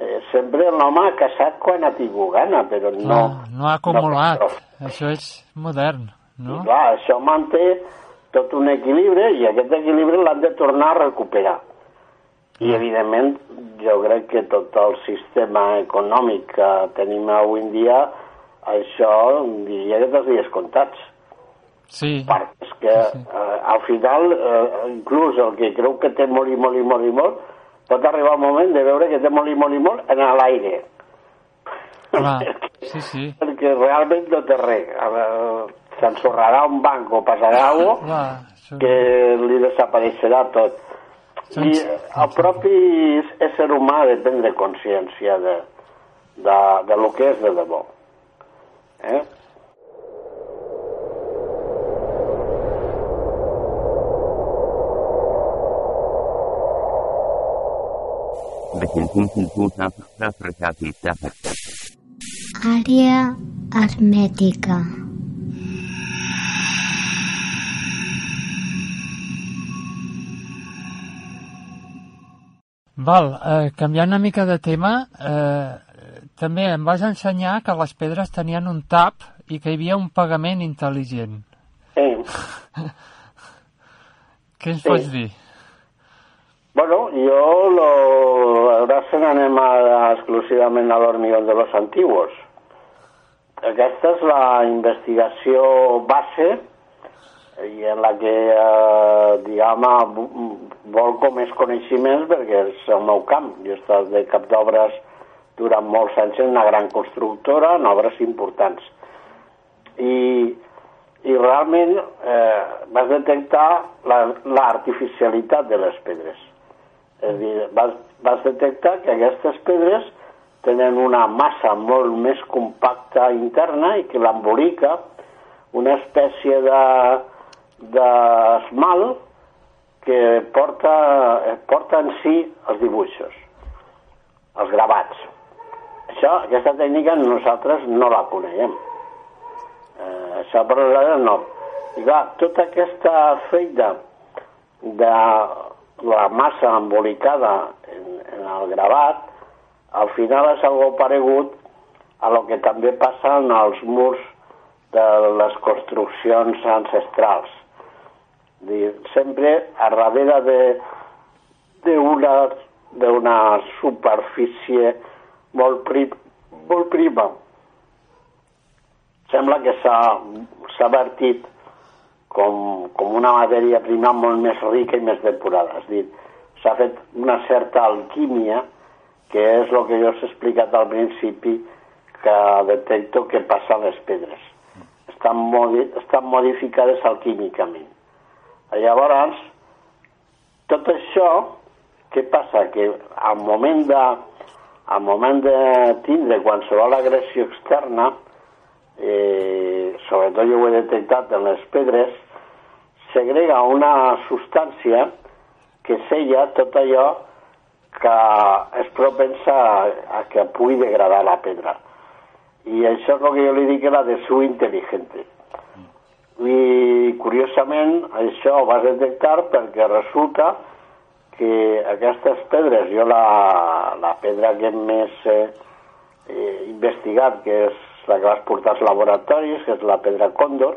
eh, sempre l'home ha casat quan ha tingut gana, però no... No, no ha acumulat. No, Això és modern, no? I clar, això manté tot un equilibri i aquest equilibri l'han de tornar a recuperar. I, evidentment, jo crec que tot el sistema econòmic que tenim avui en dia, això diria que dels dies comptats. Sí, Perquè és que eh, al final, eh, inclús el que creu que té molt i molt i molt i molt, pot arribar el moment de veure que té molt i molt i molt en l'aire. clar. Sí, sí. Perquè realment no té res. S'ensorrarà un banc o passarà alguna cosa això... que li desapareixerà tot. I el propi ésser humà ha de prendre consciència de, de, de lo que és de debò. Eh? Àrea hermètica. Val, eh, canviant una mica de tema, eh, també em vas ensenyar que les pedres tenien un tap i que hi havia un pagament intel·ligent. Sí. *laughs* Què ens Sí. pots dir? Bueno, yo lo... Ahora se n'anem exclusivament a l'hormigón de los antiguos. Aquesta és la investigació base i en la que, eh, diguem, volco més coneixements perquè és el meu camp. Jo he estat de cap d'obres durant molts anys en una gran constructora, en obres importants. I, i realment eh, vas detectar la- l'artificialitat de les pedres. És a dir, vas, vas detectar que aquestes pedres tenen una massa molt més compacta interna i que l'embolica una espècie de d'esmalt que porta, porta en si els dibuixos, els gravats. Això, aquesta tècnica nosaltres no la coneguem. Eh, això per nosaltres no. I clar, tota aquesta feina de la massa embolicada en, en el gravat, al final és algo paregut a lo que també passa en els murs de les construccions ancestrals. Dir, sempre a darrere de d'una d'una superfície molt, prim, molt prima sembla que s'ha vertit com, com una matèria prima molt més rica i més depurada. És dir, s'ha fet una certa alquímia, que és el que jo us he explicat al principi, que detecto que passa a les pedres. Estan, modi estan modificades alquímicament. Llavors, tot això, què passa? Que al moment de, al moment de tindre qualsevol agressió externa, eh, sobretot jo ho he detectat en les pedres, segrega una substància que sella tot allò que és propensa a, que pugui degradar la pedra. I això és el que jo li dic la de su intel·ligente. I curiosament això ho vas detectar perquè resulta que aquestes pedres, jo la, la pedra que més eh, investigat, que és la que vas portar als laboratoris, que és la pedra còndor,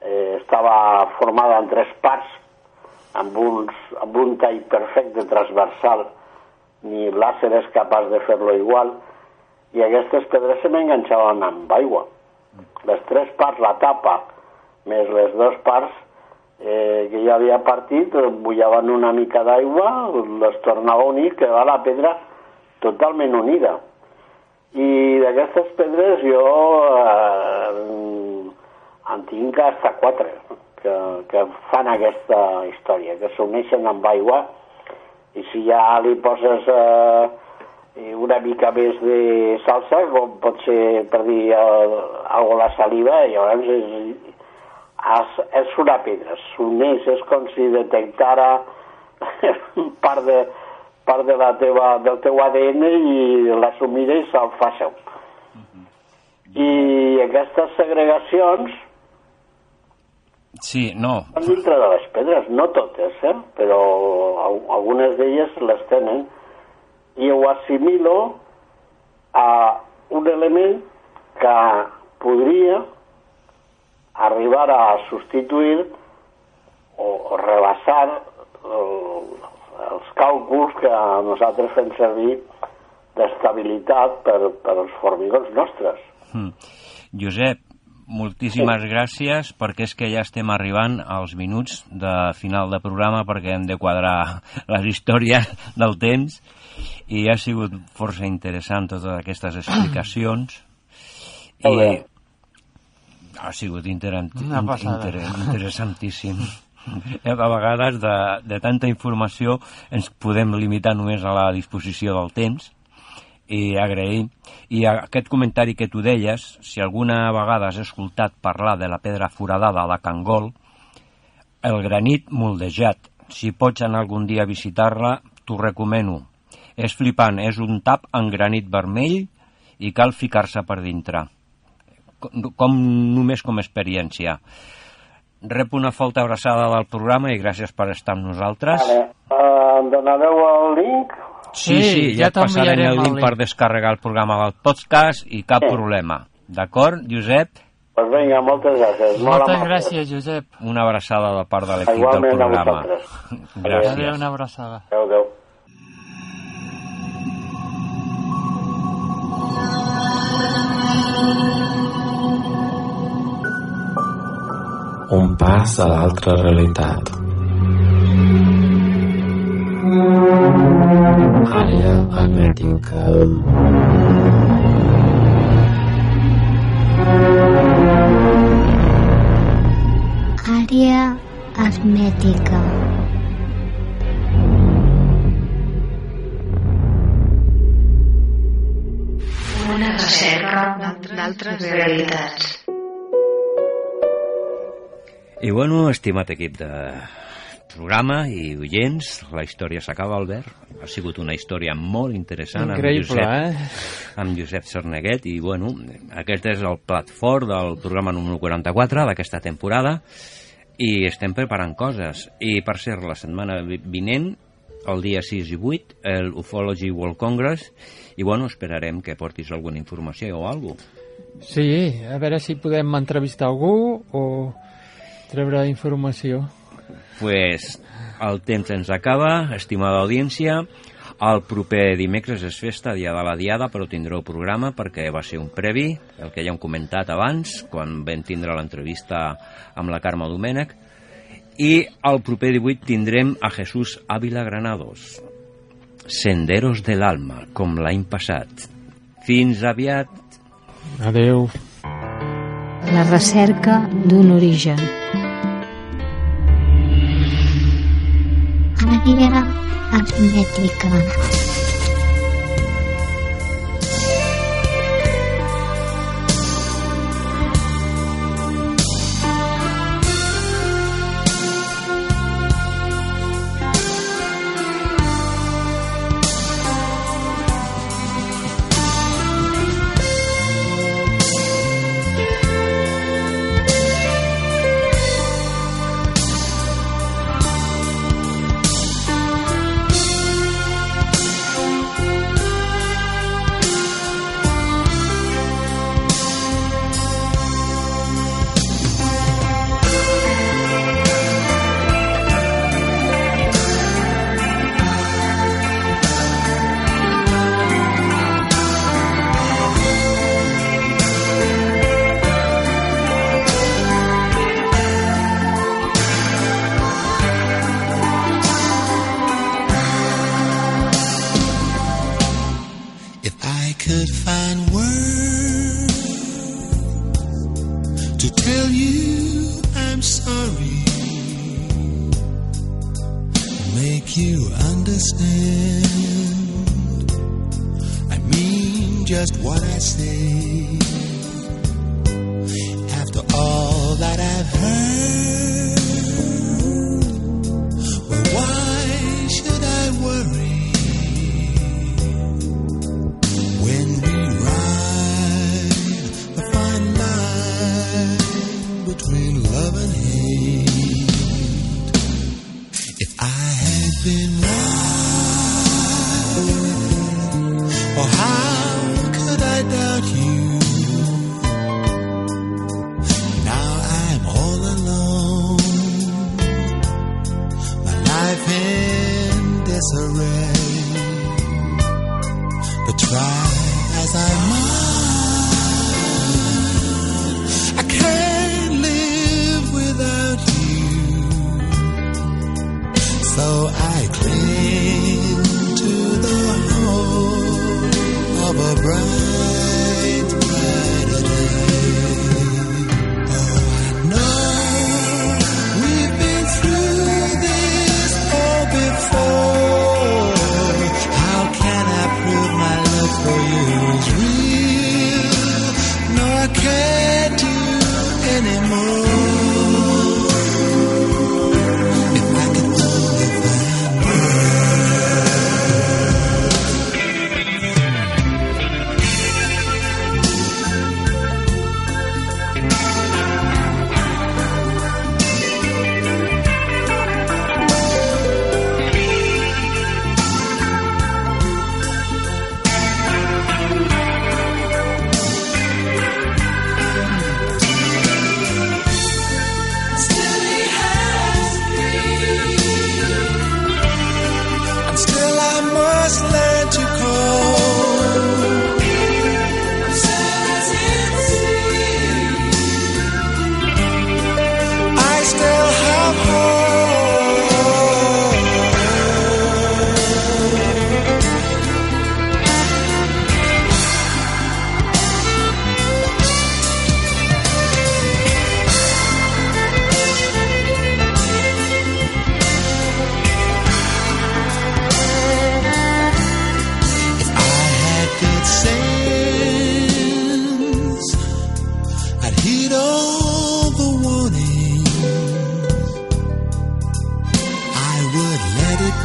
eh, estava formada en tres parts, amb, uns, amb un tall perfecte transversal, ni l'àser és capaç de fer-lo igual, i aquestes pedres se m'enganxaven amb aigua. Les tres parts, la tapa, més les dues parts eh, que ja havia partit, bullaven una mica d'aigua, les tornava a unir, quedava la pedra totalment unida. I d'aquestes pedres jo eh, en tinc hasta quatre que, que fan aquesta història, que s'uneixen amb aigua i si ja li poses eh, una mica més de salsa, com pot ser per dir eh, algo la saliva, llavors és, és, és una pedra, s'uneix, és com si detectara part de, part de la teva, del teu ADN i l'assumida i se'l fa seu. I aquestes segregacions Sí, no, estan dintre de les pedres, no totes, eh? però al- algunes d'elles les tenen, i ho assimilo a un element que podria arribar a substituir o, o rebassar el, els càlculs que nosaltres fem servir d'estabilitat per, per als formigons nostres. Mm. Josep, moltíssimes gràcies perquè és que ja estem arribant als minuts de final de programa perquè hem de quadrar *laughs* les històries del temps i ha sigut força interessant totes aquestes explicacions *clears throat* i ha sigut inter inter interessantíssim. *laughs* A vegades de, de tanta informació ens podem limitar només a la disposició del temps i agrair. I aquest comentari que tu deies, si alguna vegada has escoltat parlar de la pedra foradada a la Cangol, el granit moldejat, si pots anar algun dia a visitar-la, t'ho recomano. És flipant, és un tap en granit vermell i cal ficar-se per dintre. Com, només com experiència. Rep una forta abraçada del programa i gràcies per estar amb nosaltres. Vale. Uh, em donareu el link? Sí, sí, Sí, ja, ja et passarem el link per descarregar el programa del podcast i cap Sí. problema. D'acord, Josep? Doncs pues vinga, moltes gràcies. Molt Moltes gràcies, Josep. Una abraçada de part de l'equip del programa. vosaltres. *laughs* Adéu, Gràcies. una abraçada. Adéu, adéu. Un pas a l'altra realitat. Àrea hermètica. Àrea hermètica. Una recerca d'altres realitats. I bueno, estimat equip de programa i oients, la història s'acaba, Albert. Ha sigut una història molt interessant Increïble, amb Josep, eh? amb Josep Cerneguet i bueno, aquest és el plat fort del programa número 44 d'aquesta temporada i estem preparant coses i per ser la setmana vi- vinent el dia 6 i 8 el Ufology World Congress i bueno, esperarem que portis alguna informació o alguna Sí, a veure si podem entrevistar algú o treure informació. Pues el temps ens acaba, estimada audiència. El proper dimecres és festa, dia de la Diada, però tindreu programa perquè va ser un previ, el que ja hem comentat abans, quan vam tindre l'entrevista amb la Carme Domènech. I el proper 18 tindrem a Jesús Ávila Granados. Senderos de l'alma, com l'any passat. Fins aviat. Adeu. La recerca d'un origen. 花びらが集めていくわな。But try as I might,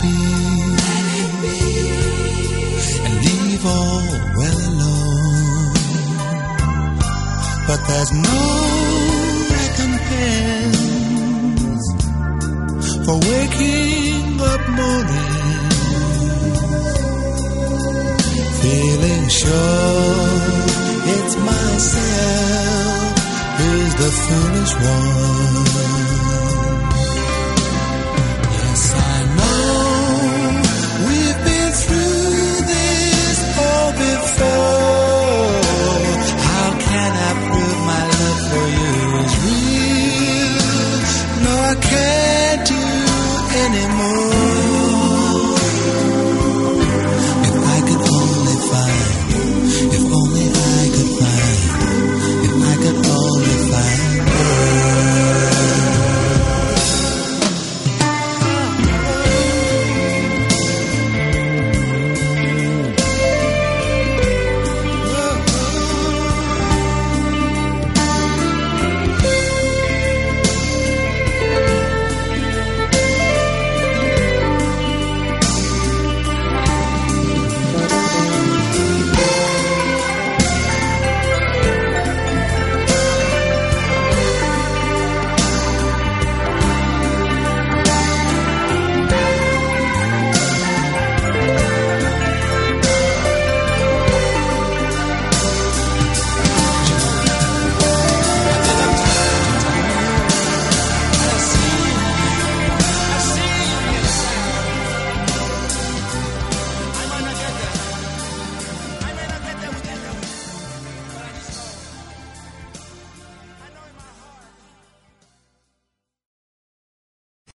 be? And leave all well alone. But there's no recompense for waking up morning feeling sure it's myself who's the foolish one. enemy